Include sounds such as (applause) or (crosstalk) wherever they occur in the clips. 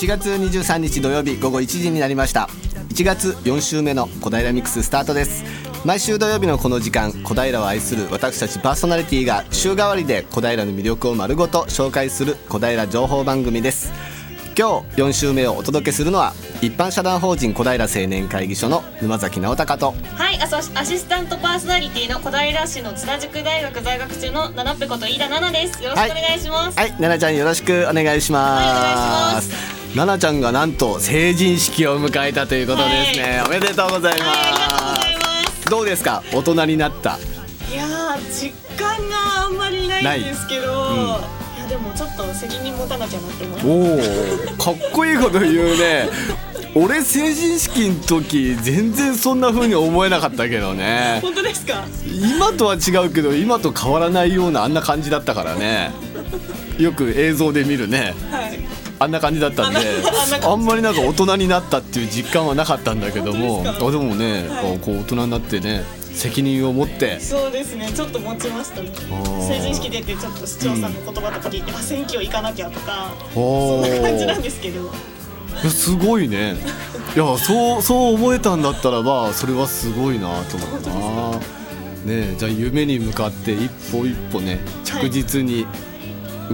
1月23日土曜日午後1時になりました。1月4週目の小平ミックススタートです。毎週土曜日のこの時間小平を愛する私たちパーソナリティが週替わりで小平の魅力を丸ごと紹介する小平情報番組です。今日4週目をお届けするのは一般社団法人小平青年会議所の沼崎直隆と。はいアシスタントパーソナリティの小平市の津田塾大学在学中の七っぺこと飯田奈々です。よろしくお願いします。はい奈々ちゃんよろしくお願いします。はいお願いします奈々ちゃんがなんと成人式を迎えたということですね、おめでとうございます、はいありがとうございます。どうですか？大人になった？いやー実感があんまりないんですけど、い。やでもちょっと責任持たなきゃなって思います。おおかっこいいこと言うね。(laughs) 俺成人式の時全然そんな風に思えなかったけどね。本当ですか？今とは違うけど今と変わらないようなあんな感じだったからね。よく映像で見るね。はいあんな感じだったんであんまりなんか大人になったっていう実感はなかったんだけどもあでもね、はい。こう大人になってね責任を持って。そうですねちょっと持ちましたね。ー。成人式出てちょっと市長さんの言葉とか聞いて、あ選挙行かなきゃとかそおんな感じなんーですけど。いやすごいね。いやそうそう思えたんだったらばそれはすごいなと思うな。ねえじゃあ夢に向かって一歩一歩ね着実に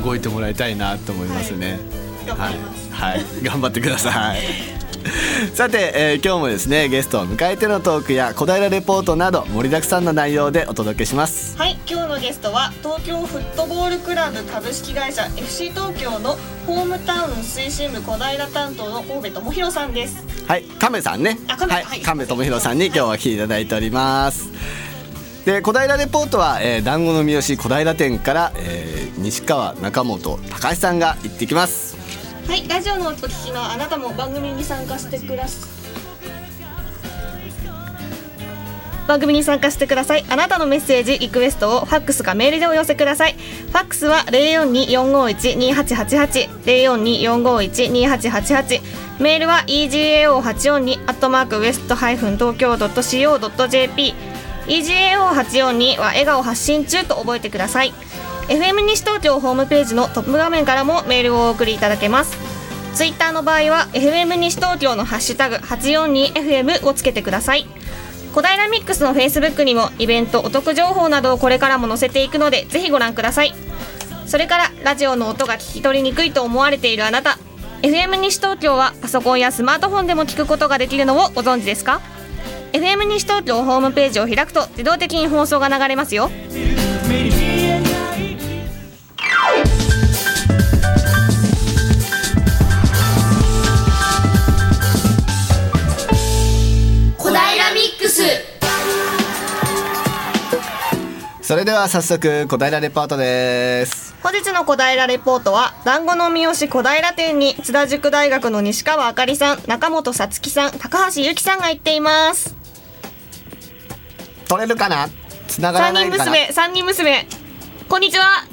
動いてもらいたいなと思いますね、頑張ります、はい、はい、頑張ってください (laughs) さて、えー今日もですねゲストを迎えてのトークや小平レポートなど盛りだくさんの内容でお届けしますはい、今日のゲストは東京フットボールクラブ株式会社 FC 東京のホームタウン推進部小平担当の神戸智弘さんです。はい、亀さんね。あ亀はい、はい亀智弘さんに今日は来ていただいております。で、小平レポートは、えー、団子の三好小平店から、えー、西川中本高橋さんが行ってきます。はい、ラジオのお聞きのあなたも番組に参加してくださ番組に参加してください。あなたのメッセージリクエストをファックスかメールでお寄せください。ファックスは0424512888 0424512888メールは egao842 アットマークウエストハイフン東京 .co.jp egao842 は笑顔発信中と覚えてください。FM 西東京ホームページのトップ画面からもメールをお送りいただけます。ツイッターの場合は FM 西東京のハッシュタグ 842FM をつけてください。小平ミックスのフェイスブックにもイベントお得情報などをこれからも載せていくのでぜひご覧ください。それからラジオの音が聞き取りにくいと思われているあなた。FM 西東京はパソコンやスマートフォンでも聞くことができるのをご存知ですか？FM 西東京ホームページを開くと自動的に放送が流れますよ。れでは早速小平レポートです。本日の小平レポートは団子の三好小平店に津田塾大学の西川あかりさん中本さつきさん高橋由紀さんが行っています取れるかな？繋がら三ないかな？人娘三人娘こんにちは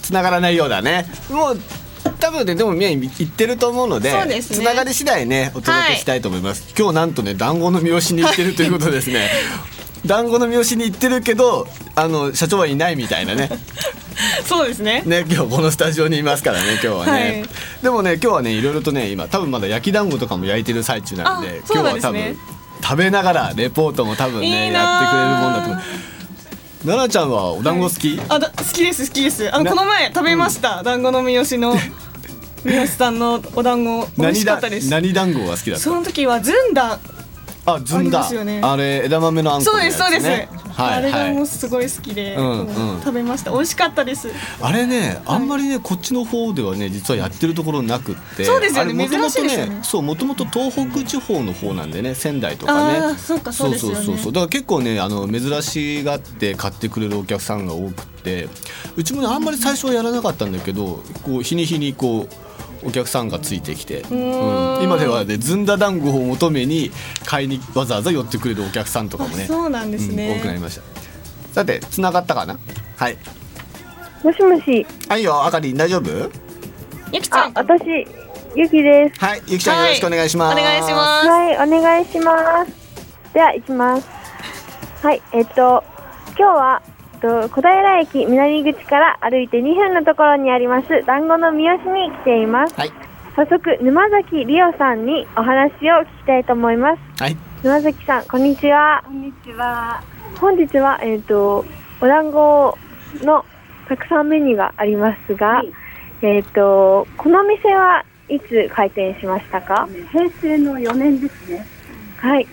繋がらないようだね。もう。多分ねでもみんな言ってると思うのでそうですね。つながり次第ねお届けしたいと思います、今日なんとね団子の三好に行ってるということですね。(laughs) 団子の三好に行ってるけどあの社長はいないみたいなね。(laughs) そうですね。ね今日このスタジオにいますからね今日はね、はい。でもね今日はねいろいろとね今多分まだ焼き団子とかも焼いてる最中なのであそう今日は多分食べながらレポートも多分ねやってくれるーもんだと思う。奈々ちゃんはお団子好き、あだ好きです好きです。あのなこの前食べました。団子の三好の (laughs) 三好さんのお団子美味しかったです。何団子が好きだった？その時はずんだ。あずんだ。ますよね。あれ枝豆のあんこそうですそうです、ねはい。あれがはいもうすごい好きで、うんうん。もう食べました。美味しかったです。あれね、あんまりねこっちの方ではね実はやってるところなくって。そうですよね。珍しいですよね。そうもともと東北地方の方なんでね仙台とかね。そうかそうですよね。そうそうそう。だから結構ねあの珍しがって買ってくれるお客さんが多くって。うちもねあんまり最初はやらなかったんだけどこう日に日にこうお客さんがついてきて、ー。ん。今ではねずんだ団子を求めに買いにわざわざ寄ってくれるお客さんとかもねあそうなんですね。うん多くなりました。さて繋がったかな？はい。もしもし、はいよあかりん大丈夫？ゆきちゃん、あ私、ゆきです。はい、ゆきちゃんよろしくお願いします。お願いします。はい、お願いします。では、行きます。はい、えっと、今日はと小平駅南口から歩いて2分のところにあります団子の三好に来ています。はい早速沼崎りおさんにお話を聞きたいと思います。はい沼崎さん、こんにちは。こんにちは。本日はえっ、とお団子のたくさんメニューがありますが、はいえっ、とこの店はいつ開店しましたか？平成の4年ですね。はい。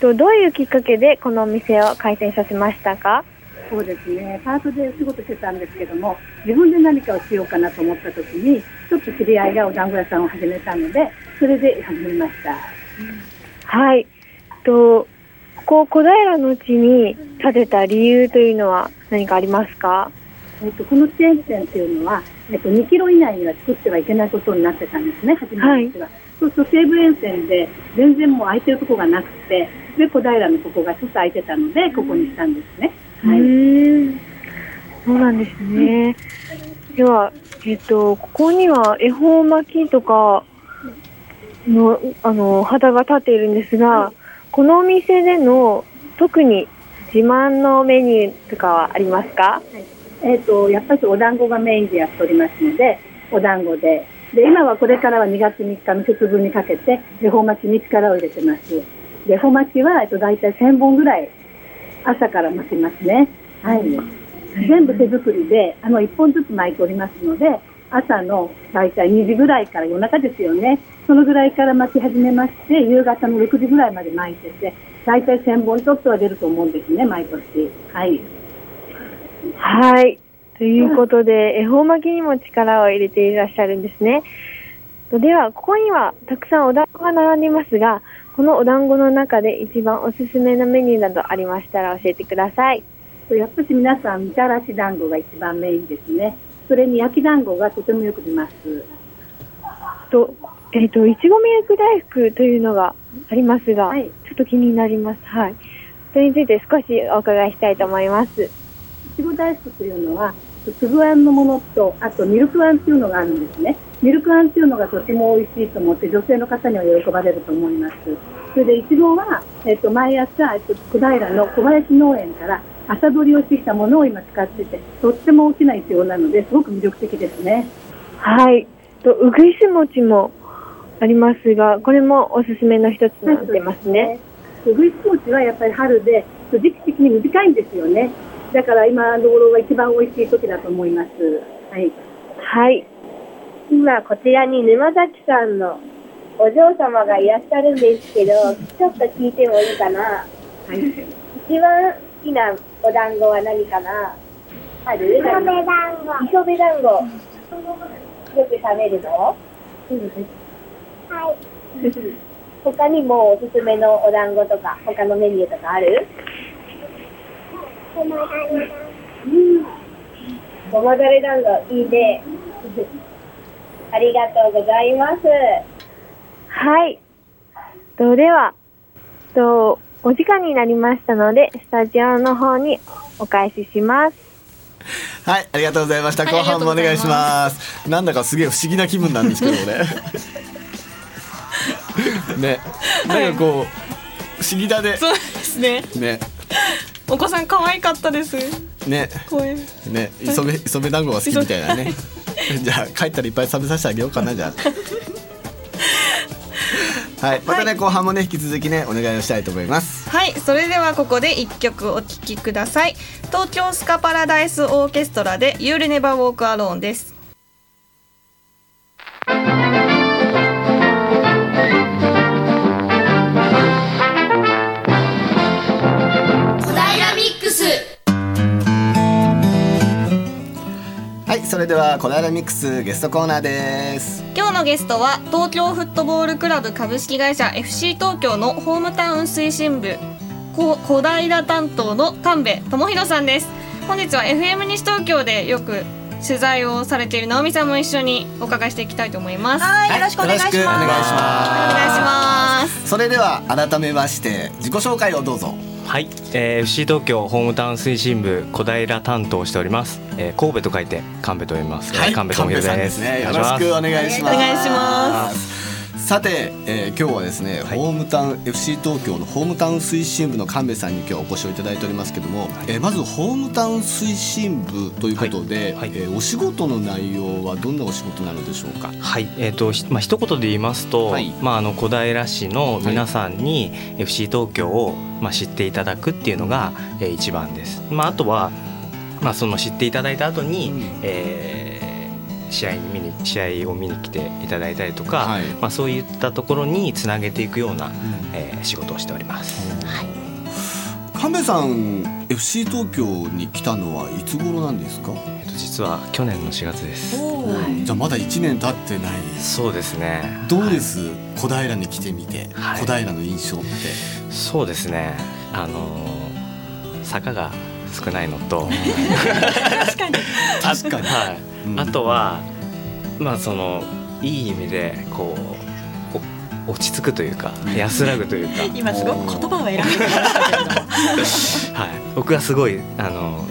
とどういうきっかけでこのお店を開店させましたか？そうですね。パートでお仕事してたんですけども、自分で何かをしようかなと思った時に、ちょっと知り合いがお団子屋さんを始めたので、それで始めました。はい。とここ小平の地に建てた理由というのは何かありますか？えっと、このチェーン店っていうのは、えっと、2キロ以内には作ってはいけないことになってたんですね、初めのうちは。そうすると西武沿線で全然もう空いてるとこがなくて、で、小平のここがちょっと空いてたので、ここにしたんですね。うはい。そうなんですね。ではえっ、とここには恵方巻きとかのあの旗が立っているんですが、このお店での特に自慢のメニューとかはありますか？えっと、やっぱりお団子がメインでやっておりますので、お団子で。で、今はこれからは2月3日の節分にかけて、恵方巻きに力を入れてます。で恵方巻きは、えっと、大体1000本ぐらい朝から巻きますね。はい。全部手作りで、あの、1本ずつ巻いておりますので、朝の大体2時ぐらいから夜中ですよね。そのぐらいから巻き始めまして、夕方の6時ぐらいまで巻いてて、大体1000本ちょっとは出ると思うんですね、毎年。はい。はい。ということで、恵方巻きにも力を入れていらっしゃるんですね。とでは、ここにはたくさんお団子が並んでいますが、このお団子の中で一番おすすめのメニューなどありましたら教えてください。やっぱり皆さん、みたらし団子が一番メインですね。それに焼き団子がとてもよく出ます。と、えっ、と、いちごミルク大福というのがありますが、はいちょっと気になります。はい。それについて少しお伺いしたいと思います。いちご大福というのは、粒あんのものと、あとミルクあんっていうのがあるんですね。ミルクあんっていうのがとても美味しいと思って、女性の方には喜ばれると思います。それで、いちごは、えっと、毎朝、えっと、小平の小林農園から朝取りをしてきたものを今使ってて、とっても大きないちごなので、すごく魅力的ですね。はい。と、うぐいす餅もありますが、これもおすすめの一つになってますね。うぐいす餅はやっぱり春で、時期的に短いんですよね。だから今のところが一番美味しい時だと思います。はい。はい。今こちらに沼崎さんのお嬢様がいらっしゃるんですけど、ちょっと聞いてもいいかな？はい。一番好きなお団子は何かな？ある？磯辺団子。磯辺団子。よく食べるの？はい。他にもおすすめのお団子とか、他のメニューとかある？うん。ごまだれ団子、いいね。ありがとうございます。はい。と、では、と、お時間になりましたので、スタジオの方にお返しします。はいありがとうございました。はい後半もお願いします。なんだかすげえ不思議な気分なんですけどね。(laughs) ね。なんかこう不思議だね。そうですね。ね。お子さん可愛かったです。ね。声ね。磯辺磯辺団子が好きみたいなね (laughs) じゃあ帰ったらいっぱい食べさせてあげようかなじゃあ。(laughs) はいまたね、後半もね引き続きねお願いをしたいと思います。はいそれではここで一曲お聴きください。東京スカパラダイスオーケストラで You'll Never Walk Alone ですはいそれでは小平ミックスゲストコーナーです。今日のゲストは東京フットボールクラブ株式会社 FC 東京のホームタウン推進部こ小平担当の神戸智弘さんです。本日は FM 西東京でよく取材をされている直美さんも一緒にお伺いしていきたいと思います。はいよろしくお願いします。お願いしお願いします。それでは改めまして自己紹介をどうぞはい、えー、FC 東京ホームタウン推進部小平担当しております、えー、神戸と書いて神戸と読みます、えー神戸智弘さんでですすね。よろしくお願いします。お願いしますさて、えー今日はですね、はい。ホームタウン FC 東京のホームタウン推進部の神戸さんに今日お越しをいただいておりますけども、えーまずホームタウン推進部ということで、はい。はい。えーお仕事の内容はどんなお仕事なのでしょうか？はい、えーとひまあ一言で言いますと、はい。まああの小平市の皆さんに FC 東京をまあ知っていただくっていうのが、えー一番です。まああとはまあその知っていただいた後に、うん。えー試合に見に試合を見に来ていただいたりとか、はいまあそういったところにつなげていくような、えー仕事をしております。神戸さん FC 東京に来たのはいつ頃なんですか？えっと実は去年の4月です。じゃあまだ1年経ってない。そうですね。どうです、小平に来てみて、はい小平の印象って。そうですね。あのー坂が少ないのと、(laughs) 確かに (laughs) 確かに。はい。うんあとはまあそのいい意味でこうお落ち着くというか安らぐというか、(laughs) 今すごく言葉を選んできましたけれどもはい、僕はすごいあの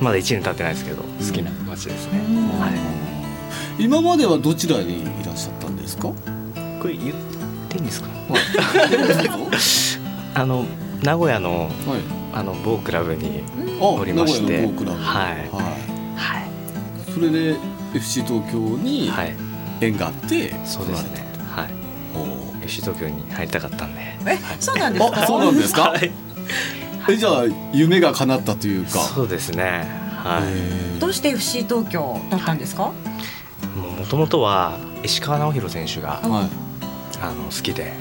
まだ1年経ってないですけど好きな街ですね。はい。今まではどちらにいらっしゃったんですか？これ言っていいんですか？は (laughs) あの名古屋のい。あの某クラブにあ、おりまして名古屋の某クラブはいはい。はいそれで FC 東京にはい縁があって、そうですね。はい。FC 東京に入りたかったんで。えそうなんですあ、かそうなんですか？はい。え、じゃあ夢が叶ったというか。そうですね。はい。どうして FC 東京だったんですか？もともとは石川直弘選手がはい。あの好きで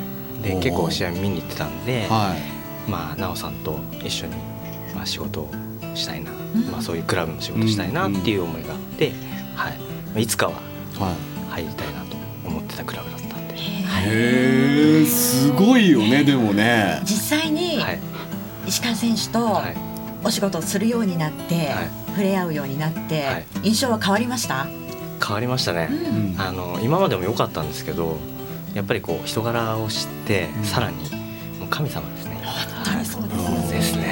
でおー結構試合見に行ってたんで、はい。まあ奈緒さんと一緒にまあ仕事をしたいな、んまあそういうクラブの仕事したいなっていう思いがはい。まあいつかははい。入りたいなと思ってたクラブだったんで、へえ、すごいよね、でもね。実際にはい石川選手とはい。お仕事をするようになって、はい触れ合うようになって、はい印象は変わりました、変わりましたね。うんあの今までも良かったんですけど、やっぱりこう人柄を知って、うんさらにもう神様ですね。本当にそうですよねですね。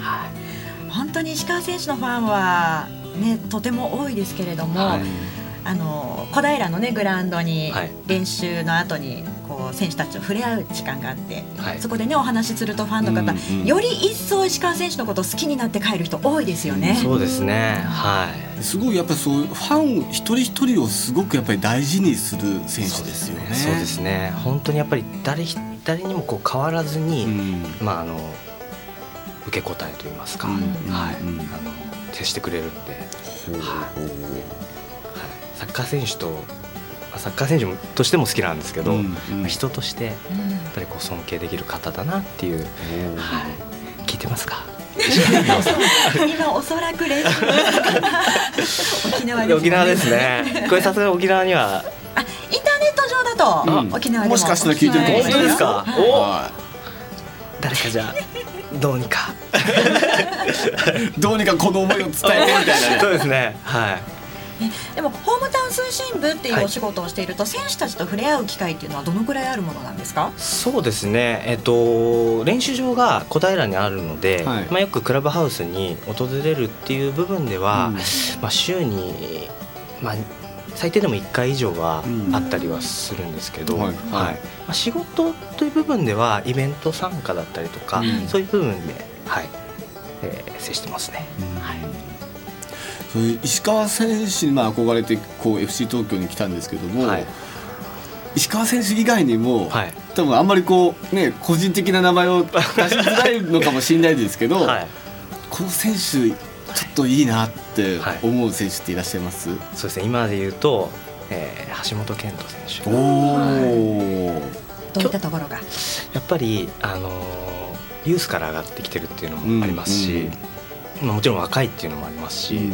はい。本当に石川選手のファンはねとても多いですけれども、はいあの小平のねグラウンドにはい練習の後にこう選手たちと触れ合う時間があって、はいそこでねお話しするとファンの方、うんうんより一層石川選手のことを好きになって帰る人多いですよね。そうですね。はい。すごいやっぱりそうファン一人一人をすごくやっぱり大事にする選手ですよね。そうですね。本当にやっぱり誰ひ誰にもこう変わらずに、うん。まああの受け答えと言いますか、うんはい、うんあの接してくれるんで、はい、サッカー選手とまあサッカー選手もとしても好きなんですけど、うんうん。まあ人としてやっぱりこう尊敬できる方だなっていう、はい、聞いてますか？今おそらく練習沖縄です、ね、沖縄ですね。これさすがに沖縄には。あインターネット上だと、うん。沖縄でももしかしたら聞いてるかもしれない本当ですか？はい。おは誰かじゃあどうにか。い。(laughs) どうにかこの思いを伝えてみたいなね。そうですね。はい。でもホームタウン推進部っていうはいお仕事をしていると、選手たちと触れ合う機会っていうのはどのくらいあるものなんですか？そうですね、えっと、練習場が小平にあるので、はい。まあ、よくクラブハウスに訪れるっていう部分では、うん。まあ、週に、まあ、最低でも1回以上はうん。あったりはするんですけど、はい。はい。まあ、仕事という部分ではイベント参加だったりとか、うん。そういう部分で、はいえー接してますね。そういう石川選手にまあ憧れてこう FC 東京に来たんですけども、はい。石川選手以外にも、はい。多分あんまりこうね個人的な名前を出しづらいのかもしれないですけど、(laughs) はい、この選手ちょっといいなって思う選手っていらっしゃいます、そうですね。今で言うと、えー橋本健人選手おお、どういったところが？やっぱり、あのーユースから上がってきてるっていうのもありますし、まあ、もちろん若いっていうのもありますし、うん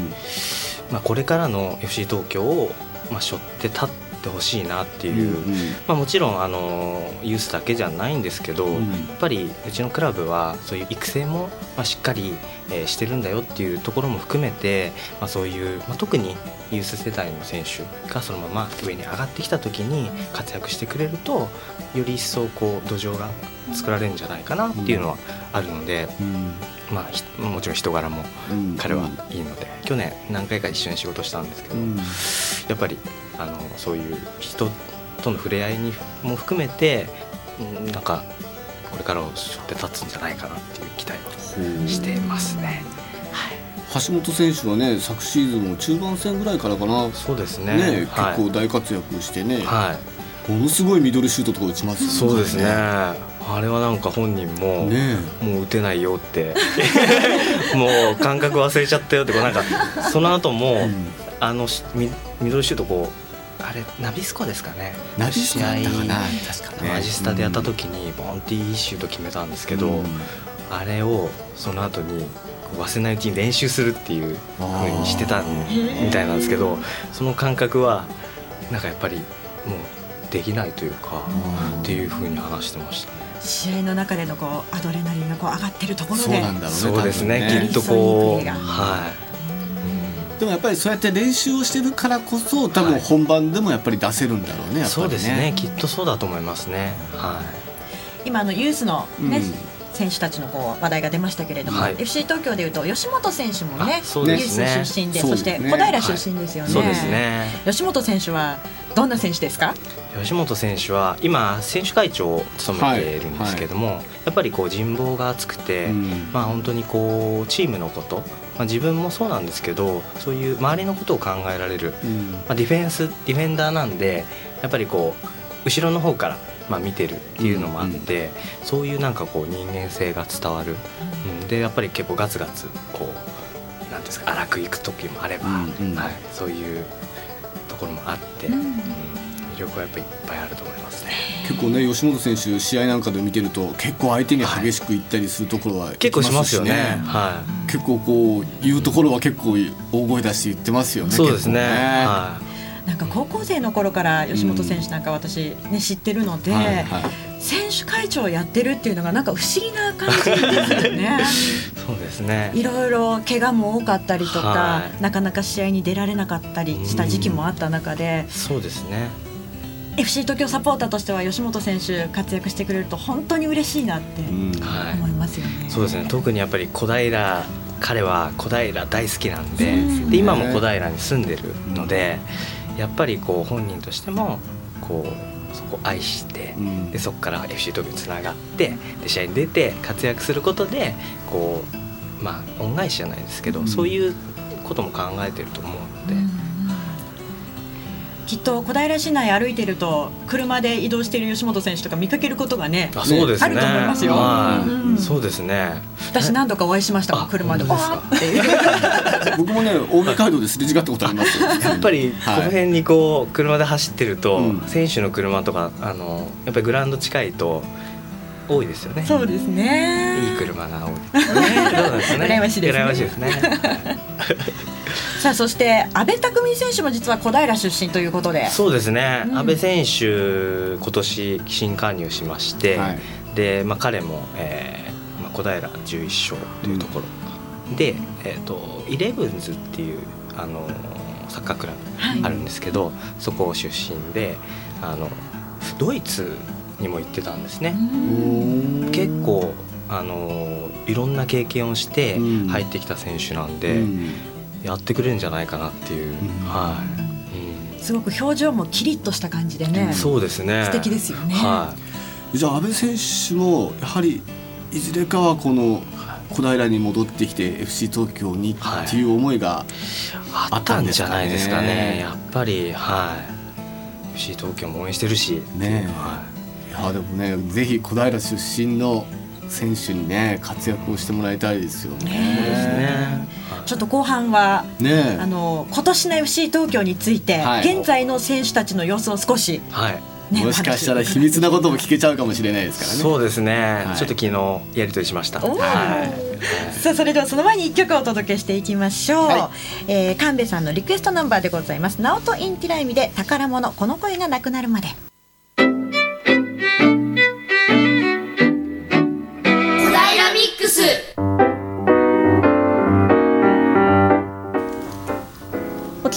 まあ、これからの FC 東京を、まあ、背負って立ってほしいなっていう、うんまあ、もちろん、あのーユースだけじゃないんですけど、うんやっぱりうちのクラブはそういう育成も、まあ、しっかり、えーしてるんだよっていうところも含めて、まあ、そういう、まあ、特にユース世代の選手がそのまま上に上がってきた時に活躍してくれるとより一層こう土壌が作られるんじゃないかなっていうのはあるので、うん。まあ、ひもちろん人柄もうん。彼はいいので、去年何回か一緒に仕事したんですけど、うん。やっぱりあのそういう人との触れ合いにも含めて、うん、なんかこれからを背負って立つんじゃないかなっていう期待をしてますね。橋本選手はね昨シーズンも中盤戦ぐらいからかな。そうですね。ね、はい。結構大活躍してね、はい。ものすごいミドルシュートとか打ちますよそうですね。あれはなんか本人も、ねもう打てないよって。(laughs) もう感覚忘れちゃったよってこうなんかその後も、うん。あのしミミドルシュートこうあれナビスコですかね。ナビスコだったかな確かね。マジスタでやった時にボンっていいシュート決めたんですけど、うんあれをその後に忘れないうちに練習するっていう風にしてたみたいなんですけどその感覚はなんかやっぱりもうできないというかっていう風に話してましたね。試合の中でのこうアドレナリンがこう上がってるところでそうなんだろうねそうですね。多分きっとこうはい。でもやっぱりそうやって練習をしてるからこそ多分本番でもやっぱり出せるんだろうねやっぱりね。そうですね。きっとそうだと思いますね。は今あのユースのね、うん選手たちのこう話題が出ましたけれども、はい。FC 東京でいうと吉本選手もねユース出身でそして小平出身ですよね、いそうですね。吉本選手はどんな選手ですか？吉本選手は今選手会長を務めているんですけども、やっぱりこう人望が厚くて、うん。まあ本当にこうチームのこと、まあ、自分もそうなんですけどそういう周りのことを考えられる、うん。まあ、ディフェンスディフェンダーなんでやっぱりこう後ろの方からまあ見てるっていうのもあって、そういうなんかこう人間性が伝わる、うん、でやっぱり結構ガツガツこうなんですか荒くいく時もあれば、うんうん。はい、そういうところもあって、うん。魅力はやっぱりいっぱいあると思いますね。結構ね吉本選手試合なんかで見てると結構相手に激しくいったりするところは結構しますよね。は結構こう言うところは結構大声出して言ってますよい。ね。そうですね。結構はなんか高校生の頃から吉本選手なんか私ね知ってるので、はいはい選手会長をやってるっていうのがなんか不思議な感じですよね。い。(laughs) そうですね。いろいろ怪我も多かったりとか、はいなかなか試合に出られなかったりした時期もあった中で、そうですね。FC 東京サポーターとしては吉本選手活躍してくれると本当に嬉しいなってうんはい。思いますよね。そうですね。特にやっぱり小平彼は小平大好きなんで、うんで今も小平に住んでるので、やっぱりこう本人としてもこうそこを愛して。うんでそこから FC 東京につながってで試合に出て活躍することでこうまあ恩返しじゃないですけど、うんそういうことも考えてると思きっと小平市内歩いてると車で移動している吉本選手とか見かけることがねあそうですね。あると思いますよ。はい。うん。そうですね。私何度かお会いしましたもんあ車で。で (laughs) 僕もね青梅街道ですれ違ったことありますよ。(laughs) やっぱりこの辺にこう車で走ってると、うん。選手の車とかあのやっぱりグラウンド近いと多いですよね。そうですね。いい車が多い。(laughs) ね。そうですね。羨ましいですね。羨ましいですね。さあそして阿部匠選手も実は小平出身ということで。そうですね。うん。阿部選手今年新加入しまして、はい。でまあ彼も、えーまあ小平11勝というところ、でえっ、とイレブンズっていうあのサッカークラはい。ブあるんですけど、そこ出身であのドイツにも行ってたんですね。結構あのいろんな経験をしてうん。入ってきた選手なんで、うんやってくれるんじゃないかなっていう、ん。はい、すごく表情もキリッとした感じでね。うん、そうですね。素敵ですよね。はい。じゃあ阿部選手もやはりいずれかはこの小平に戻ってきて FC 東京にはいっていう思いがあったんじゃないですかね。ねやっぱりはい。FC 東京も応援してるし。ねはいやでもねぜひ小平出身の選手にね活躍をしてもらいたいですよね。ちょっと後半はねあの今年の FC 東京について、はい。現在の選手たちの様子を少し、はい。ね、もしかしたら秘密なことも聞けちゃうかもしれないですからね。そうですね、はい。ちょっと昨日やり取りしました。はい。(laughs) さあそれではその前に一曲お届けしていきましょう、はえー神戸さんのリクエストナンバーでございます「ナオト・インティライミ」で「宝物。この声がなくなるまで」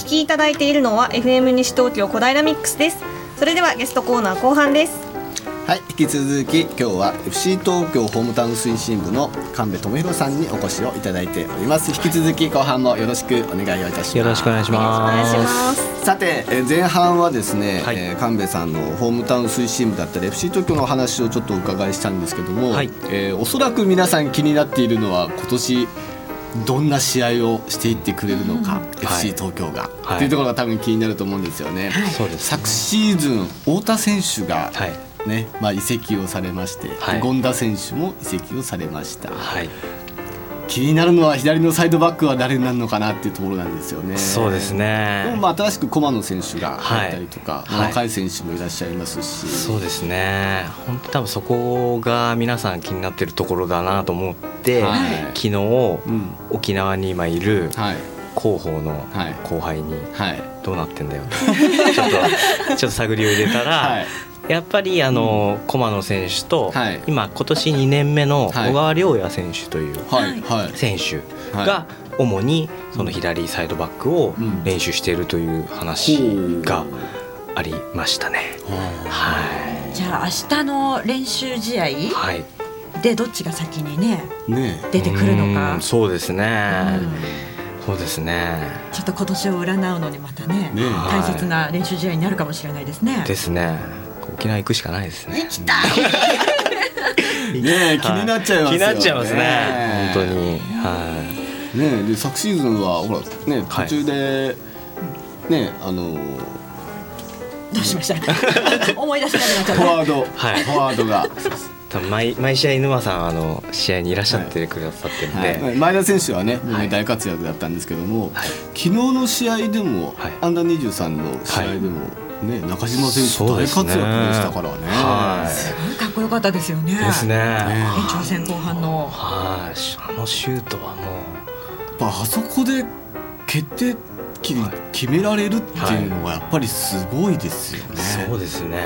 きいただいているのは FM 西東京小平ミックスです。それではゲストコーナー後半です。はい引き続き今日は FC 東京ホームタウン推進部の神戸智弘さんにお越しをいただいております。引き続き後半もよろしくお願いをいたします。よろしくお願いします。さてえー前半はですね、はい。えー神戸さんのホームタウン推進部だったり FC 東京の話をちょっとお伺いしたんですけども、はい。えーおそらく皆さん気になっているのは今年どんな試合をしていってくれるのか、FC 東京が、はい。っていうところが多分気になると思うんですよね。そうです昨シーズン太田選手がはい。ね、まあ、移籍をされまして、はい。権田選手も移籍をされました。はい。気になるのは左のサイドバックは誰になるのかなっていうところなんですよね。そうですでねもまあ新しく駒野選手が入ったりとか、はい。まあ若い選手もいらっしゃいますし、そうですね。本当多分そこが皆さん気になってるところだなと思って、はい。昨日、うん沖縄に今いるはい。広報のはい。後輩にはい。どうなってんだよと。(laughs) ちょっとちょっと探りを入れたら、はい。やっぱりあの、駒野選手と、はい。今今年2年目のはい。小川亮也選手という選手はい。が主にその左サイドバックをうん。練習しているという話がありましたね。はじゃあ明日の練習試合い、はい、でどっちが先にねね。出てくるのか。うんそうですね、うん。そうですね。ちょっと今年を占うのにまたねね。大切な練習試合になるかもしれないですね。ですね。沖縄行くしかないですね。え (laughs) ねえ気になっちゃいますよね。気になっちゃいますね。ね本当に。はねえで昨シーズンはほらね途中で、ねあのどうしました？(laughs) 思い出せなくなっちゃった。フォワード、はい。フォワードが、い (laughs) 多分毎毎試合沼さんあの試合にいらっしゃってくださってるんで、はい、前田選手はねはい。大活躍だったんですけども、はい。昨日の試合でも、はい。アンダー23の試合でも、ね中島選手大活躍でしたからね。はい。すごいかっこよかったですよね。ですね。ね延長戦後半の。はい。あのシュートはもやっぱあそこで決定機に決められるっていうのがやっぱりすごいですよね。うそうですね。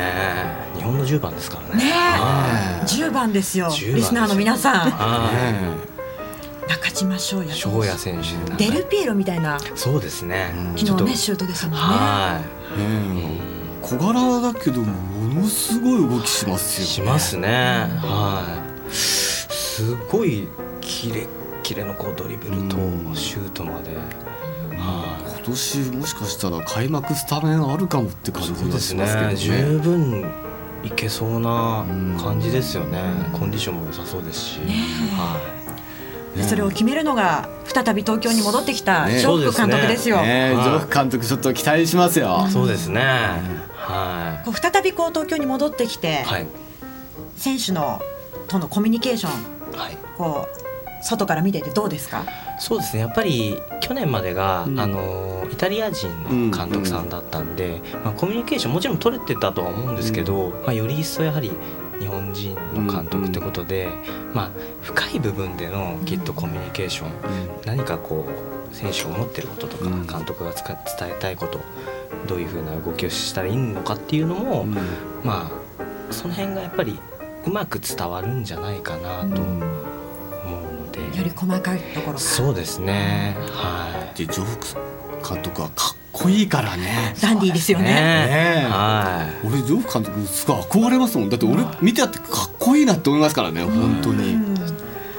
日本の10番ですからね。ねはえ、10番ですよ。10番ですよ。リスナーの皆さん、は中島翔也翔也選手デルピエロみたいな。そうですね。うん。昨日ねちょっとシュートですもんね。はねい、小柄だけどものすごい動きしますよね。しますね。はい。すごいキレッキレのこうドリブルとうん。シュートまで。は今年もしかしたら開幕スタメンあるかもって感じがですねしますけどね。十分いけそうな感じですよね。うん。コンディションも良さそうですし。ねはでそれを決めるのが再び東京に戻ってきたねジョーク監督ですよ。ね。え、はい。ジョーク監督ちょっと期待しますよ。いそうですね。はこう再びこう東京に戻ってきて、いはい。選手のとのコミュニケーションはい。こう外から見ててどうですか？そうですね。やっぱり去年までが、うん。あのイタリア人の監督さんだったんで、まあ、コミュニケーションもちろん取れてたとは思うんですけど、まあ、より一層やはり日本人の監督ってことで、まあ、深い部分でのきっとコミュニケーション、何かこう選手が思ってることとか、うん。監督がつか伝えたいことどういうふうな動きをしたらいいのかっていうのも、うん。まあその辺がやっぱりうまく伝わるんじゃないかなとで。より細かいところ。そうですね。はい。でジョーク監督はかっこいいからね。ダンディーですよね。ねえは俺ジョーク監督すごい憧れますもん。だって俺見てやってかっこいいなって思いますからね本当に。うん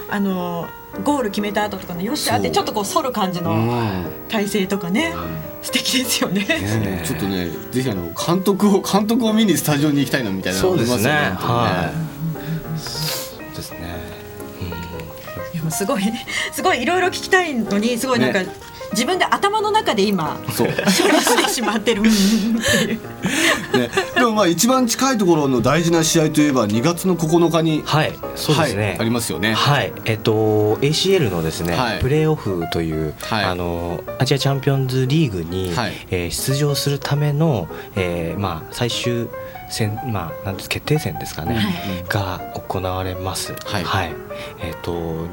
あのゴール決めた後とかのよっしゃってちょっとこう反る感じのうん体勢とかね、素敵ですよね。ねちょっとねぜひあの監督を監督を見にスタジオに行きたいなみたいなそうですねはいすごい (laughs) すごいいろいろ聞きたいのにすごいなんか、ね自分で頭の中で今そう。処理してしまってる。(laughs) ね、でもまあ一番近いところの大事な試合といえば2月の9日に、はい、そうですね。はいありますよね。はい、えっと ACL のですね、はいプレーオフという、はいあのアジアチャンピオンズリーグに、はいえー出場するための、えーまあ最終戦まあなんです決定戦ですかね、はいが行われます。はいえっと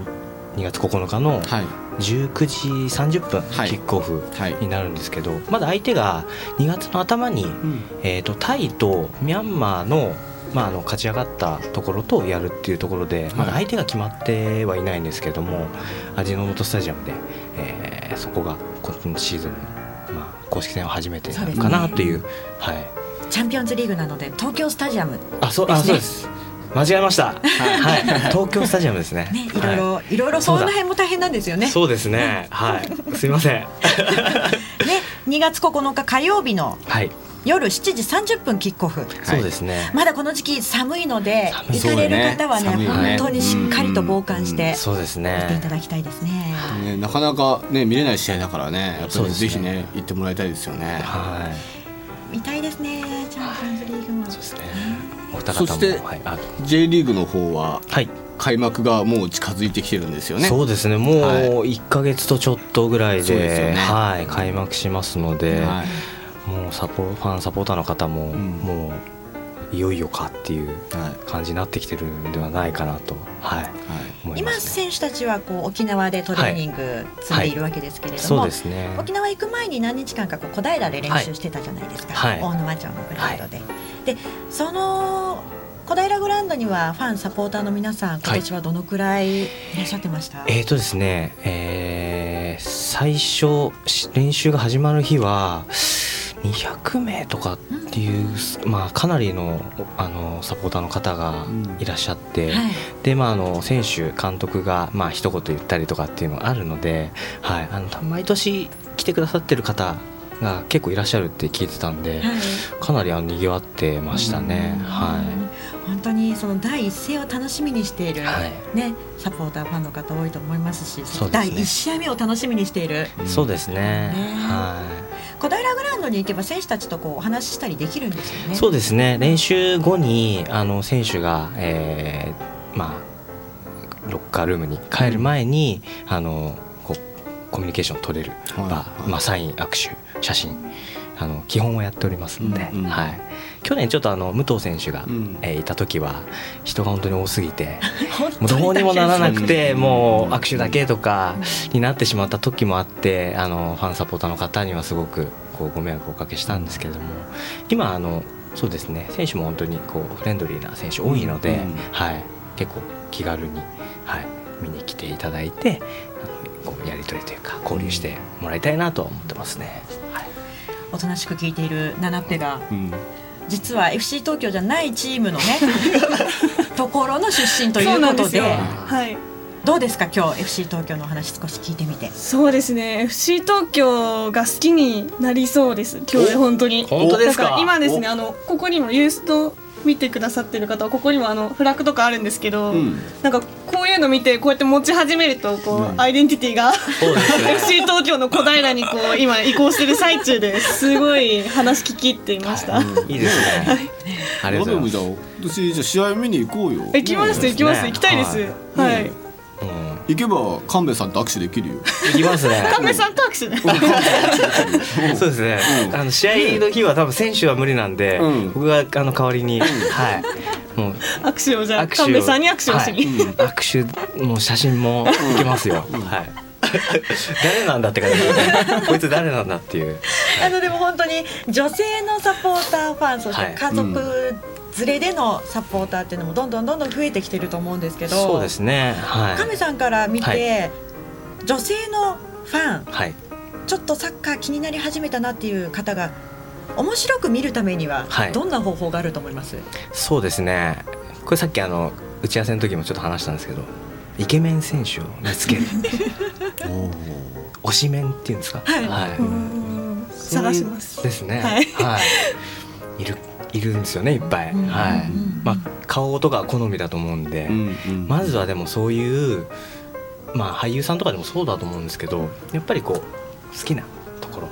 2月9日のはい。19時30分、はい。キックオフはい。になるんですけど、まだ相手が2月の頭に、えー、とタイとミャンマーの,、まあ、あの勝ち上がったところとやるっていうところで、まだ相手が決まってはいないんですけども味の素スタジアムで、えーそこが今シーズンの、まあ、公式戦は初めてなのかなという、はい、チャンピオンズリーグなので東京スタジアムあそうあそうです間違えました。はい。東京スタジアムですね。ねいろい。ろ、い、ろいろその辺も大変なんですよね。そうですね。はい。すいません。(laughs) ね2月9日火曜日のはい。夜7時30分キックオフ、そうですね。まだこの時期寒いので行かれる方はね本当にしっかりと防寒してそうです見ていたねだきたいですね。ね、なかなかね見れない試合だからねやっぱりそうですね。ぜひね行ってもらいたいですよね。はい。見たいですねチャンピオンズリーグも。そうですね方もそしてはいあ J リーグの方ははい。開幕がもう近づいてきてるんですよね。そうですね。もうはい。1か月とちょっとぐらいですよでね。はい開幕しますのではい。もうサポファンサポーターの方もん。もういよいよかっていうはい感じになってきてるんではないかなと。はい。はい今選手たちはこう沖縄でトレーニング積んでいるわけですけれども、そうですね。沖縄行く前に何日間かこう小平で練習してたじゃないですか、はい。大沼町のグラウンドで。でその小平グラウンドにはファンサポーターの皆さん今年はどのくらいいらっしゃってました、えーとですね、えー最初し練習が始まる日は200名とかっていう、まあ、かなりのあのサポーターの方がいらっしゃって、はい。でまあ、あの選手監督がまあ一言言ったりとかっていうのがあるので、はい、あのた毎年来てくださってる方が結構いらっしゃるって聞いてたんで、はい。かなりあの賑わってましたね。は本当にその第一声を楽しみにしている、はい。ね、サポーターファンの方多いと思いますしすね。第一試合目を楽しみにしている。い、そうですね。ねはい小平グラウンドに行けば選手たちとこうお話ししたりできるんですよね。そうですね。練習後にあの選手が、えーまあ、ロッカールームに帰る前に、あのこうコミュニケーション取れる場、はいはい。まあ、サイン握手写真あの基本をやっておりますので、うんうん。はい、去年ちょっとあの武藤選手が、うん。えーいた時は人が本当に多すぎて (laughs) 本もうどうにもならなくてうんもう握手だけとかになってしまった時もあってあのファンサポーターの方にはすごくこうご迷惑をおかけしたんですけれども今あのそうですね選手も本当にこうフレンドリーな選手多いので、うん。はい、結構気軽に、はい、見に来ていただいてこうやり取りというか交流してもらいたいなとは思ってますね。はい。おとなしく聞いているナナッペがうん実は FC 東京じゃないチームのね (laughs) ところの出身ということで。はい。どうですか今日 FC 東京のお話少し聞いてみて。そうですね。FC 東京が好きになりそうです。今日で本当に。本当ですか？今ですねあのここにもユースト見てくださってる方はここにもあのフラッグとかあるんですけど、うん。なんかこういうの見てこうやって持ち始めるとこう、うんアイデンティティがね。(laughs) FC 東京の小平にこう今移行してる最中です。(laughs) ごい話聞き入っていました。い。いですね。ありがとうございます。じゃあ私じゃあ試合見に行こうよ。行きますね行きます。ね。行きたいです。ははい。い。うん行けば神戸さんと握手できるよ行きますね。(laughs) 神戸さんと握手で。そうですね。うんあの試合の日は多分選手は無理なんで、うん僕があの代わりに、はい、もう握手をじゃあ神戸さんに握手をしに。うん握手も写真もいけますよ。はい。誰なんだって感じで。(laughs) こいつ誰なんだっていう。あのでも本当に女性のサポーターファンそしはいて家族連れでのサポーターっていうのもどんどんどんどん増えてきてると思うんですけどそうですね。はい。亀さんから見て、は女性のファンはい。ちょっとサッカー気になり始めたなっていう方が面白く見るためにははいどんな方法があると思います、そうですね。これさっきあの打ち合わせの時もちょっと話したんですけど、イケメン選手を見つける。推しメンっていうんですか？はいはい。うん探します。ですね。はいはい。(laughs) いるいるんですよねいっぱい。うんはいうん。まあ顔とか好みだと思うんで、うんうんまずはでもそういうまあ俳優さんとかでもそうだと思うんですけど、やっぱりこう好きなところ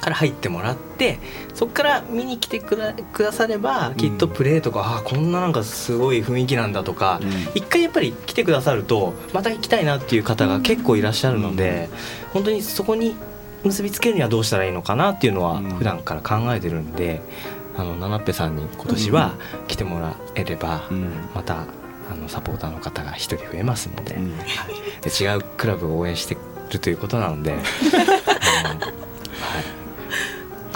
から入ってもらって、そこから見に来てくだくださればきっとプレーとか、あこんななんかすごい雰囲気なんだとか。一回やっぱり来てくださるとまた行きたいなっていう方が結構いらっしゃるので、本当にそこに結びつけるにはどうしたらいいのかなっていうのはうん。普段から考えてるんで、あのナナッペさんに今年は来てもらえれば、うんまたあのサポーターの方が一人増えますので,、うん。で違うクラブを応援してるということなので、(laughs) あのはい、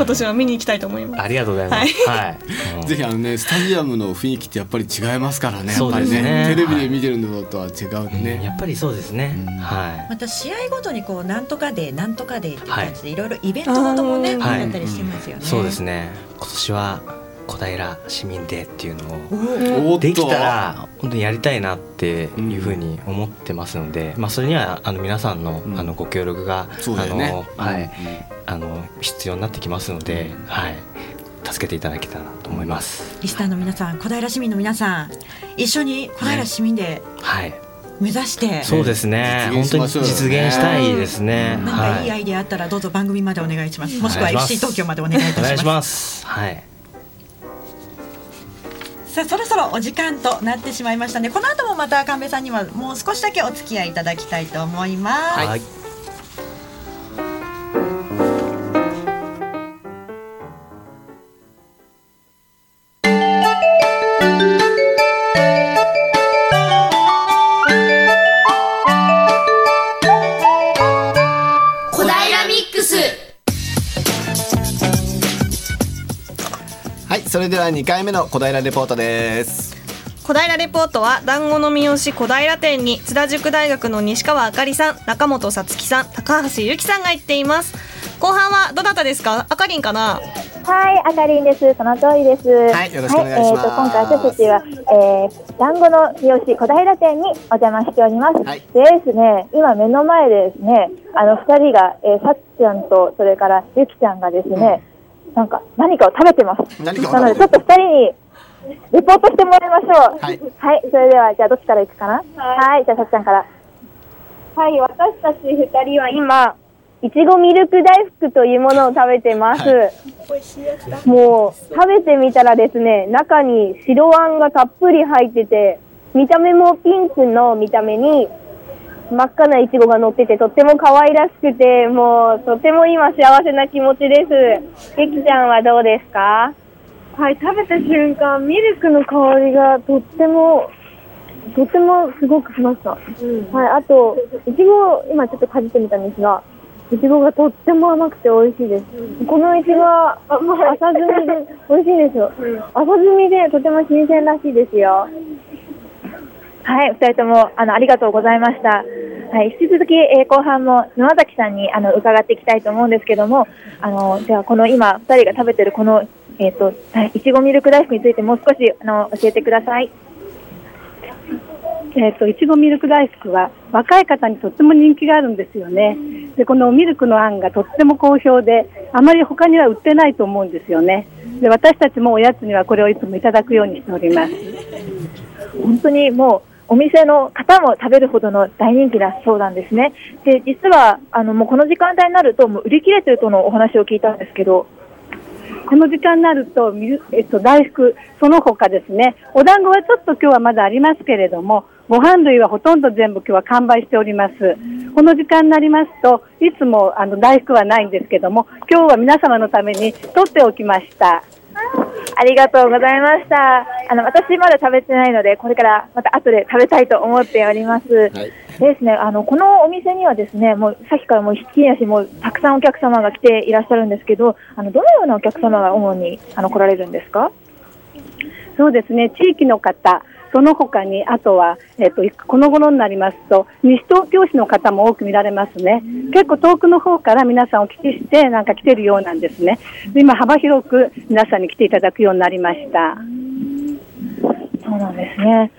今年は見に行きたいと思いますありがとうございます。はい。(laughs) うんぜひあのねスタジアムの雰囲気ってやっぱり違いますからねやそうっぱりですねねテレビで見てるのとは違ううんね、やっぱりそうですね。うんはまた試合ごとにこうなんとかデーなんとかデーっていう感じでいろいろイベントごともね、はいあったりしてますよね。い。そうですね。今年は小平市民デーっていうのをできたら本当にやりたいなっていうふうに思ってますので、まあそれにはあの皆さんのうん。あのご協力があそうだよね。のはい。うん。あの必要になってきますので、はい。助けていただけたらと思います。リスナーの皆さん、小平市民の皆さん、一緒に小平市民ではい。目指して、そうですね。実本当に実現したいですね。何かい。いはいアイデアあったらどうぞ番組までお願いします。もしくは FC 東京までお願いいたします。はい。さあそろそろお時間となってしまいましたね。この後もまた神戸さんにはもう少しだけお付き合いいただきたいと思います。はい。それでは2回目の小平レポートです。小平レポートは団子の三好小平店に津田塾大学の西川あかりさん中本さつきさん高橋由紀さんが行っています。後半はどなたですか？あかりんかな？はい、あかりんです。その通りです。はいよろしくお願いします。はい、えーと今回私たちは、えー、団子の三好小平店にお邪魔しております。はい。でですね、今目の前でですね、あの二人が、えー、さっちゃんとそれからゆきちゃんがですね、なんか何かを食べてます。何かをなのでちょっと二人にレポートしてもらいましょう。はいはい、それではじゃあどっちから行くかな？はい、じゃあさっちゃんから。はい、私たち二人は今、いちごミルク大福というものを食べてます。はもう食べてみたらですね、中に白あんがたっぷり入ってて、見た目もピンクの見た目に真っ赤ないちごが乗ってて、とっても可愛らしくて、もうとても今幸せな気持ちです。ゆきちゃんはどうですか？はい、食べた瞬間、ミルクの香りがとっても、とってもすごくしました。はい、あと、いちご、今ちょっとかじってみたんですが、いちごがとっても甘くて美味しいです。このいちごは浅摘みで美味しいんですよ。浅摘みでとても新鮮らしいですよ。はい、二人ともあのありがとうございました。はい、引き続き、えー後半も沼崎さんにあの伺っていきたいと思うんですけども、あのではこの今二人が食べてるこのえっ、とはいいちごミルク大福についてもう少しあの教えてください。えっ、と、いちごミルク大福は若い方にとっても人気があるんですよね。で、このミルクのあんがとっても好評で、あまり他には売ってないと思うんですよね。で、私たちもおやつにはこれをいつもいただくようにしております。本当にもうお店の方も食べるほどの大人気だそうなんですね。で、実はあのもうこの時間帯になるともう売り切れてるとのお話を聞いたんですけど、この時間になると、えっと、大福、その他ですね、お団子はちょっと今日はまだありますけれども、ご飯類はほとんど全部今日は完売しております。この時間になりますと、いつもあの大福はないんですけども、今日は皆様のために取っておきました。ありがとうございました。あの私まだ食べてないので、これからまた後で食べたいと思っております。はいでですね、あのこのお店にはですね、もうさっきからもうひっきりなしもうたくさんお客様が来ていらっしゃるんですけど、あのどのようなお客様が主にあの来られるんですか？そうですね、地域の方、その他に、あとは、えっと、この頃になりますと、西東京市の方も多く見られますね。結構遠くの方から皆さんお聞きして、なんか来てるようなんですね。今、幅広く皆さんに来ていただくようになりました。そうなんですね。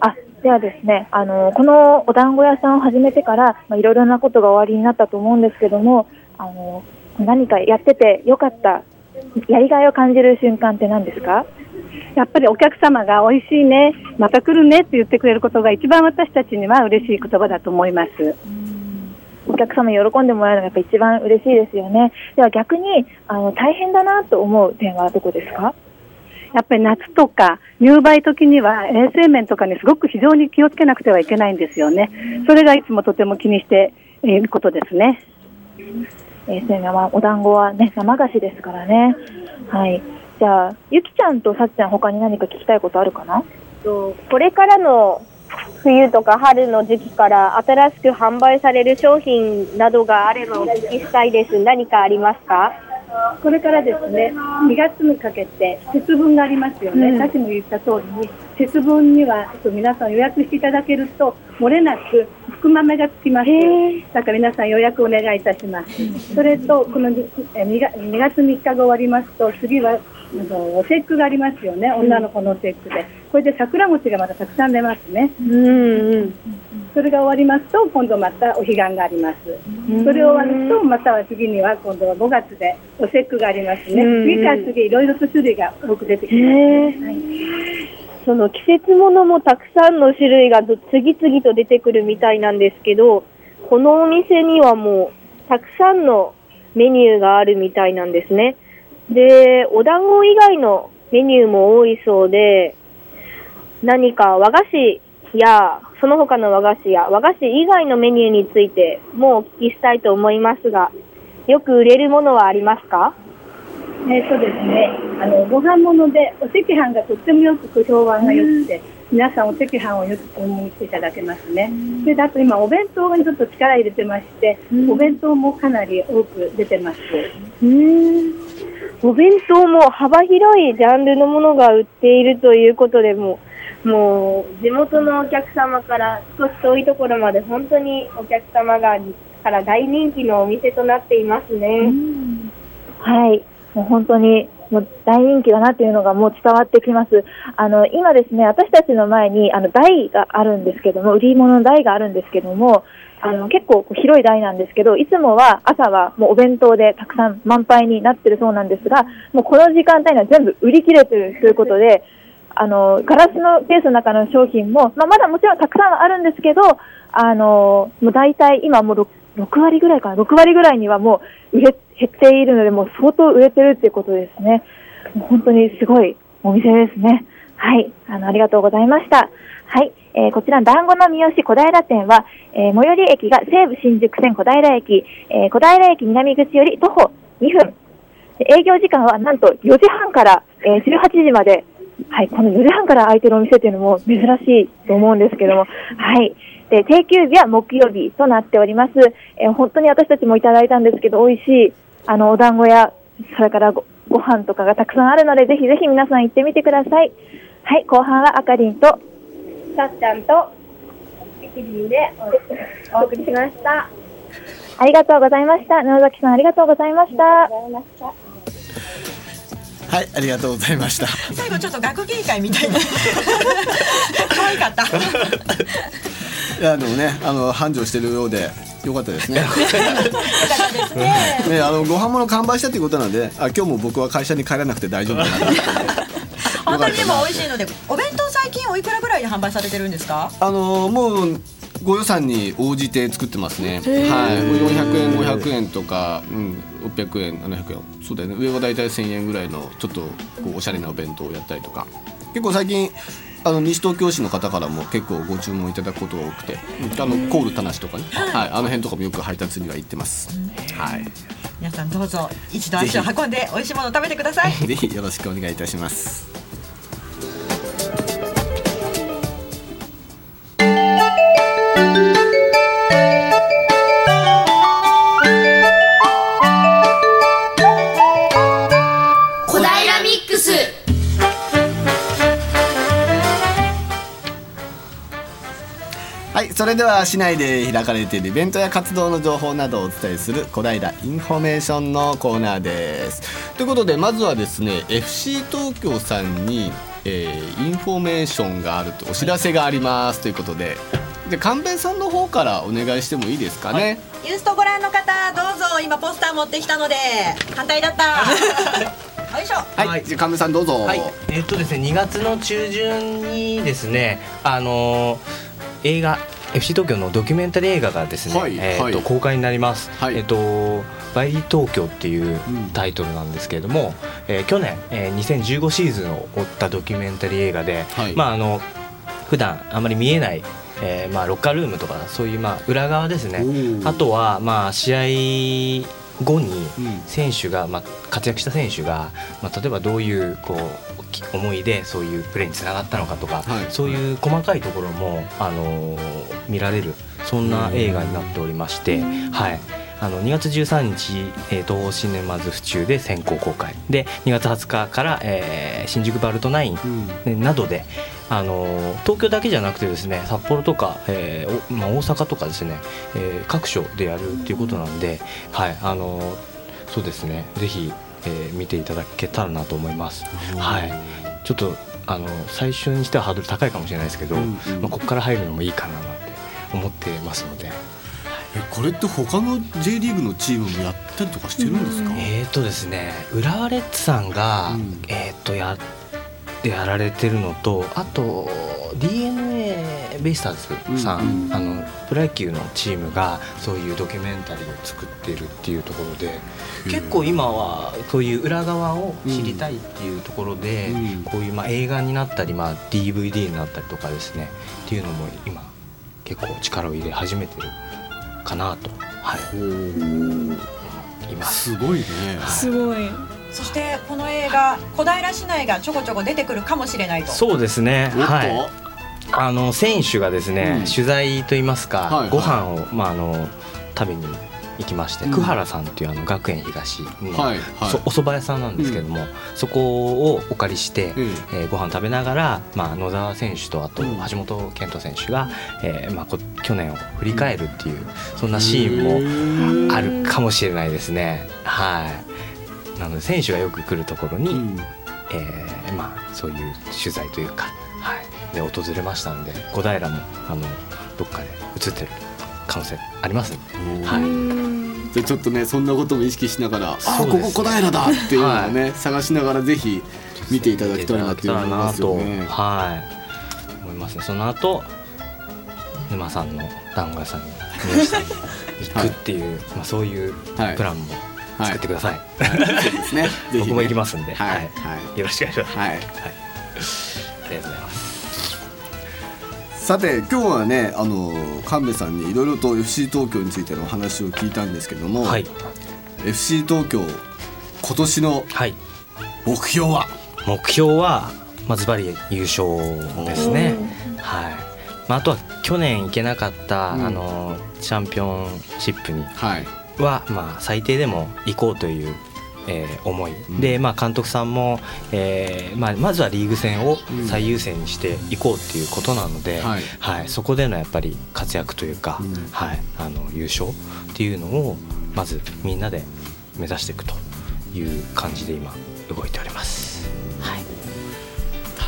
あではですね、あのこのお団子屋さんを始めてから、まあ、いろいろなことが終わりになったと思うんですけども、あの何かやっててよかった、やりがいを感じる瞬間って何ですか？やっぱりお客様が美味しいね、また来るねって言ってくれることが一番私たちには嬉しい言葉だと思います。お客様に喜んでもらえるのがやっぱ一番嬉しいですよね。では逆にあの大変だなと思う点はどこですか？やっぱり夏とか入梅時には衛生面とかにすごく非常に気をつけなくてはいけないんですよね。それがいつもとても気にしていることですね。えー、生はお団子はね生菓子ですからね。はい。じゃあゆきちゃんとさっちゃん他に何か聞きたいことあるかな？とこれからの冬とか春の時期から新しく販売される商品などがあればお聞きしたいです。何かありますか？これからですね、2月にかけて節分がありますよね。うんさっきも言った通りに、節分にはえっと皆さん予約していただけると、漏れなく福豆がつきます。だから皆さん予約お願いいたします。それと、このにえ 2, 月2月3日が終わりますと、次はお節句がありますよね、女の子のお節句で。これで桜餅がまたたくさん出ますね。うんうん。それが終わりますと、今度またお彼岸があります。それ終わると、または次には今度は5月でお節句がありますね。うん次から次、いろいろと種類が多く出てきます、へはいその季節ものもたくさんの種類がど次々と出てくるみたいなんですけど、このお店にはもうたくさんのメニューがあるみたいなんですね。で、お団子以外のメニューも多いそうで、何か和菓子や、その他の和菓子や和菓子以外のメニューについてもお聞きしたいと思いますが、よく売れるものはありますか？えーとですね、あのご飯物でお赤飯がとってもよく評判が良くて、皆さんお赤飯をよく購入していただけますね。それであと今お弁当にちょっと力入れてまして、お弁当もかなり多く出てます。うーんお弁当も幅広いジャンルのものが売っているということでもう、もう地元のお客様から少し遠いところまで本当にお客様がから大人気のお店となっていますね。はい。もう本当にもう大人気だなっていうのがもう伝わってきます。あの、今ですね、私たちの前にあの台があるんですけども、売り物の台があるんですけども、あの、結構広い台なんですけど、いつもは朝はもうお弁当でたくさん満杯になってるそうなんですが、もうこの時間帯には全部売り切れてるということで、あの、ガラスのケースの中の商品も、まあ、まだもちろんたくさんあるんですけど、あの、もう大体今もう 6, 6割ぐらいかな、6割ぐらいにはもう売れ、減っているので、もう相当売れてるっていうことですね。もう本当にすごいお店ですね。はい。あの、ありがとうございました。はい。えーこちら、団子の三好小平店は、えー最寄り駅が西武新宿線小平駅、えー小平駅南口より徒歩2分。営業時間はなんと4時半から、えー18時まで、はい、この4時半から空いてるお店っていうのも珍しいと思うんですけども、はい。で、定休日は木曜日となっております。えー本当に私たちもいただいたんですけど、美味しい、あの、お団子や、それからごご飯とかがたくさんあるので、ぜひぜひ皆さん行ってみてください。はい、後半はあかりんと、さっちゃんと、キリンでお送りしました。ありがとうございました。野崎さんありがとうございました。はいありがとうございました最後ちょっと学芸会みたいな (laughs) 可愛かった (laughs) いやでもねあの繁盛してるようでよかったですね。ね (laughs) あのご飯物完売したということなので、あ今日も僕は会社に帰らなくて大丈夫かなと。(laughs) 本当にでも美味しいのでお弁当最近おいくらぐらいで販売されてるんですか？あのもうご予算に応じて作ってますね。はい、ーもう400円、500円とか、うん、600円、700円、そうだよね。上はだいたい1000円ぐらいのちょっとこうおしゃれなお弁当をやったりとか。結構最近あの西東京市の方からも結構ご注文いただくことが多くて、うんあのコール田無とかね、はい、あの辺とかもよく配達には行ってます。はい、皆さんどうぞ一度足を運んで美味しいものを食べてください。(laughs) ぜひよろしくお願いいたします。それでは市内で開かれているイベントや活動の情報などをお伝えする小平インフォメーションのコーナーです。ということでまずはですね FC 東京さんに、えーインフォメーションがあるとお知らせがありますということで。で神戸さんの方からお願いしてもいいですかね？ユーストご覧の方どうぞ今ポスター持ってきたので反対だったよいしょはい、じゃあ神戸さんどうぞ。はい、えっとですね2月の中旬にですねあのー映画 FC 東京のドキュメンタリー映画がですね、はいえーとはい公開になります。えっ、と BAILE TOKYO っていうタイトルなんですけれども、えー去年、えー2015シーズンを追ったドキュメンタリー映画で、まああの普段あまり見えない。えーまあ、ロッカールームとかそういうまあ裏側ですね。あとはまあ試合後に選手が、まあ、活躍した選手が、まあ、例えばどういうこうき思いでそういうプレーにつながったのかとか、そういう細かいところも、あのー見られるそんな映画になっておりまして、はい、ああの2月13日、えー、東宝シネマズ府中で先行公開。で2月20日から、えー新宿バルトナイン、ねなどであの東京だけじゃなくてですね札幌とか、えーおまあ、大阪とかですね、えー各所でやるっていうことなんで、はい。あのそうですね。ぜひ、えー見ていただけたらなと思います。はい、ちょっとあの最初にしてはハードル高いかもしれないですけど、まあ、ここから入るのもいいかななんて思ってますので。えこれって他の J リーグのチームもやったりとかしてるんですか、えーとですね浦和レッズさんが、えー、とややられてるのとあと d n a ベイスターズさん、あのプロ野球のチームがそういうドキュメンタリーを作っているっていうところで結構今はそういう裏側を知りたいっていうところで、こういうまあ映画になったり、まあ、DVD になったりとかですねっていうのも今結構力を入れ始めてるかなと、はい、い。ます。すごいね。すごい。そしてこの映画小平市内がちょこちょこ出てくるかもしれないと。そうですね。はい。あの選手がですね、うん。取材といいますか、はいはい。ご飯をまああの食べに行きまして、うん。久原さんっていうあの学園東の、はいはい。そお蕎麦屋さんなんですけども、そこをお借りして、えーご飯食べながら、まあ野沢選手とあと橋本健人選手が、えーまあこ去年を振り返るっていう、そんなシーンもあるかもしれないですね。はい。なので選手がよく来るところに、えーまあそういう取材というか、はい、で訪れましたんで小平もあのどっかで映ってる可能性ありますんで、はい、じちょっとねそんなことも意識しながら、ね。ここ小平だっていうのをね、探しながらぜひ見ていただきたいなっていう思いますよね。はい。思いますね。その後沼さんの団子屋さんに宮下に行くっていう、まあそういうプランも作ってください、そうです (laughs) 僕も行きますんで、はい。はい。よろしくお願いします。はい、ありがとうございますさて今日はねあの神戸さんにいろいろと FC 東京についてのお話を聞いたんですけども、FC 東京今年の目標は、目標はまあズバリ優勝ですね。はい。まああとは去年行けなかった、あのチャンピオンシップには、まあ最低でも行こうという。えー思い、で、まあ、監督さんも、えーまあ、まずはリーグ戦を最優先にしていこうっていうことなので、はい。そこでのやっぱり活躍というか、はい、あの優勝っていうのをまずみんなで目指していくという感じで今動いております。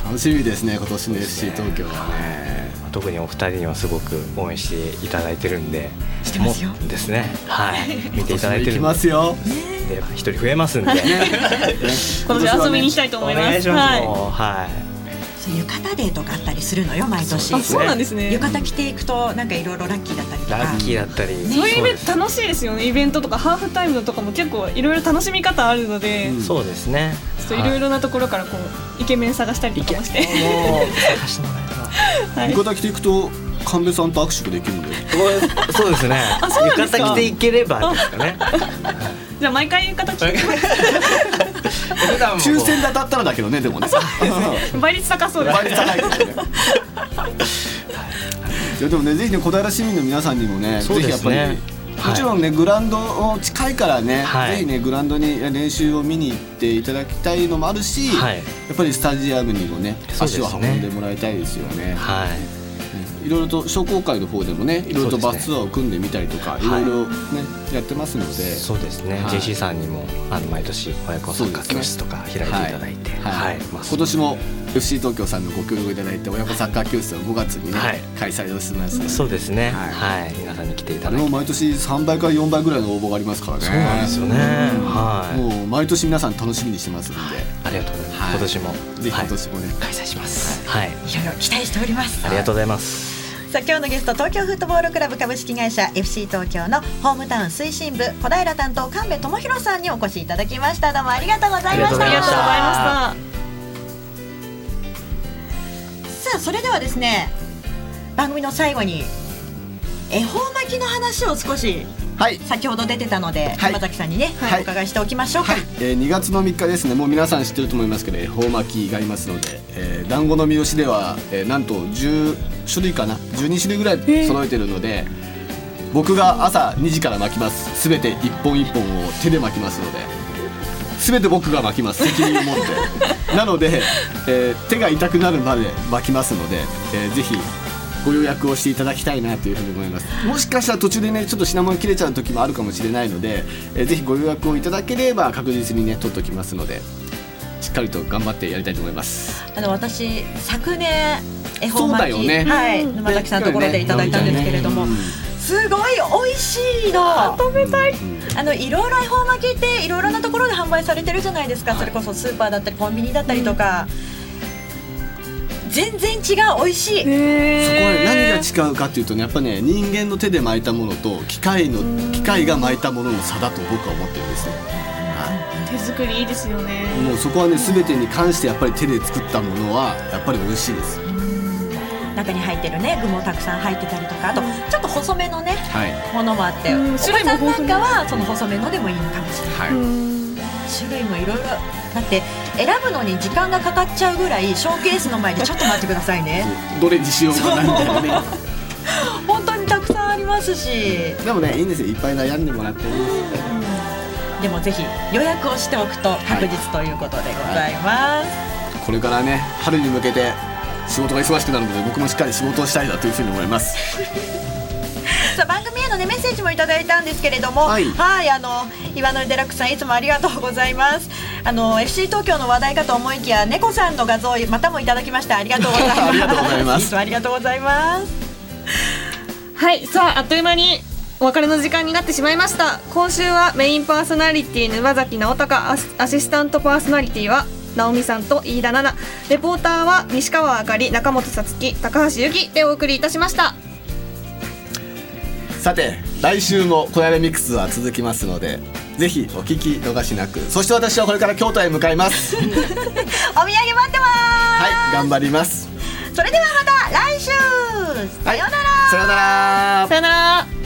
楽しみですね今年の FC 東京はね。特にお二人にはすごく応援していただいてるんでしてますよ。ですね。はい。(laughs) 見ていただいてるんで。行きますよで一人増えますんで。(laughs) 今年遊びに行きたいと思います。はい。浴衣デーとかあったりするのよ毎年。そうですね。あそうなんですね。浴衣着ていくとなんかいろいろラッキーだったりとか。ラッキーだったり。そういうイベント楽しいですよね。イベントとかハーフタイムとかも結構いろいろ楽しみ方あるので、そうですね。ちょっとい。ろいろなところからこうイケメン探したりとかもして。探してもらえればはい。浴衣着ていくと神戸さんと握手できるんで。そうです。ね。浴衣着ていければですかね (laughs) じゃあ毎回浴衣着て抽選で当たったらだけどねでもね。(laughs) 倍率高そうです倍率高いですね。い。やでもねぜひね小平市民の皆さんにもねね。ぜひやっぱりもちろんね、グラウンド近いからね、はい。ぜひねグラウンドに練習を見に行っていただきたいのもあるし、はい。やっぱりスタジアムにもね。足を運んでもらいたいですよね。はいいろいろと商工会の方でもねいろいろとバスツアーを組んでみたりとか、はい。いろいろねやってますので。そうですね、はい。JC さんにもあの毎年親子サッカー教室とか開いていただいて、はい。まあ今年も FC 東京さんのご協力いただいて親子サッカー教室を5月にね、はい。開催をしますので。そうですね。はい、皆さんに来ていただいて。も毎年3倍から4倍ぐらいの応募がありますからね。そうなんですよね。はい。もう毎年皆さん楽しみにしてますんで。ありがとうございます、はい。今年も。ぜひ今年もね、開催します。はい、い。ろいろ期待しております。ありがとうございますさあ今日のゲスト東京フットボールクラブ株式会社 FC 東京のホームタウン推進部小平担当神戸智博さんにお越しいただきました。どうもありがとうございました。ありがとうございまさあそれではですね番組の最後に恵方巻きの話を少し先ほど出てたので、山崎さんにね、はい。お伺いしておきましょうか、えー2月の3日ですね。もう皆さん知ってると思いますけど恵方巻きがありますので、えー、団子の三好では、えーなんと10種類かな？12種類ぐらい揃えてるので、僕が朝2時から巻きます。すべて一本一本を手で巻きますので全て僕が巻きます。責任を持って。(laughs) なので、えー、手が痛くなるまで巻きますので、えー、ぜひご予約をしていただきたいなというふうに思います。もしかしたら途中でねちょっと品物切れちゃう時もあるかもしれないので、えー、ぜひご予約をいただければ確実にね取っておきますのでしっかりと頑張ってやりたいと思います。あの私昨年恵方巻き、ね、はい沼崎さんのところでいただいたんですけれども、ねすごい美味しいの。食べたい。あのいろいろ恵方巻きっていろいろなところで販売されてるじゃないですか、それこそスーパーだったりコンビニだったりとか、うん、全然違う美味しい。そこは何が違うかっていうとねやっぱね人間の手で巻いたものと機械の機械が巻いたものの差だと僕は思ってるんですね。手作りいいですよね。もうそこはね全てに関してやっぱり手で作ったものはやっぱり美味しいです。中に入ってるね具もたくさん入ってたりとかあとちょっと細めのね、はい、ものもあって、うん、お子さんなんかはその細めのでもいいのかもしれない、はい、種類もいろいろ。だって選ぶのに時間がかかっちゃうぐらいショーケースの前でちょっと待ってくださいね。(laughs) どれにしようかなみたいな。ね (laughs) 本当にたくさんありますし。でもねいいんですよ。いっぱい悩んでもらってるんですでもぜひ予約をしておくと確実ということでございます、はい、これからね春に向けて仕事が忙しくなるので僕もしっかり仕事をしたいなというふうに思いますさあ番組への、ね、メッセージもいただいたんですけれどもはい。あの岩のデラックスさんいつもありがとうございます。あの FC 東京の話題かと思いきや猫さんの画像またもいただきましたありがとうございます。(laughs) ありがとうございます。いつもありがとうございます。はいさああっという間にお別れの時間になってしまいました。今週はメインパーソナリティ沼崎直隆アシスタントパーソナリティは直美さんと飯田奈々。レポーターは西川あかり中本さつき高橋由紀でお送りいたしましたさて来週も「小屋レミックス」は続きますのでぜひお聞き逃しなく。そして私はこれから京都へ向かいます。(laughs) お土産待ってます。はい頑張ります。それではまた来週。さようなら、さようなら。さようなら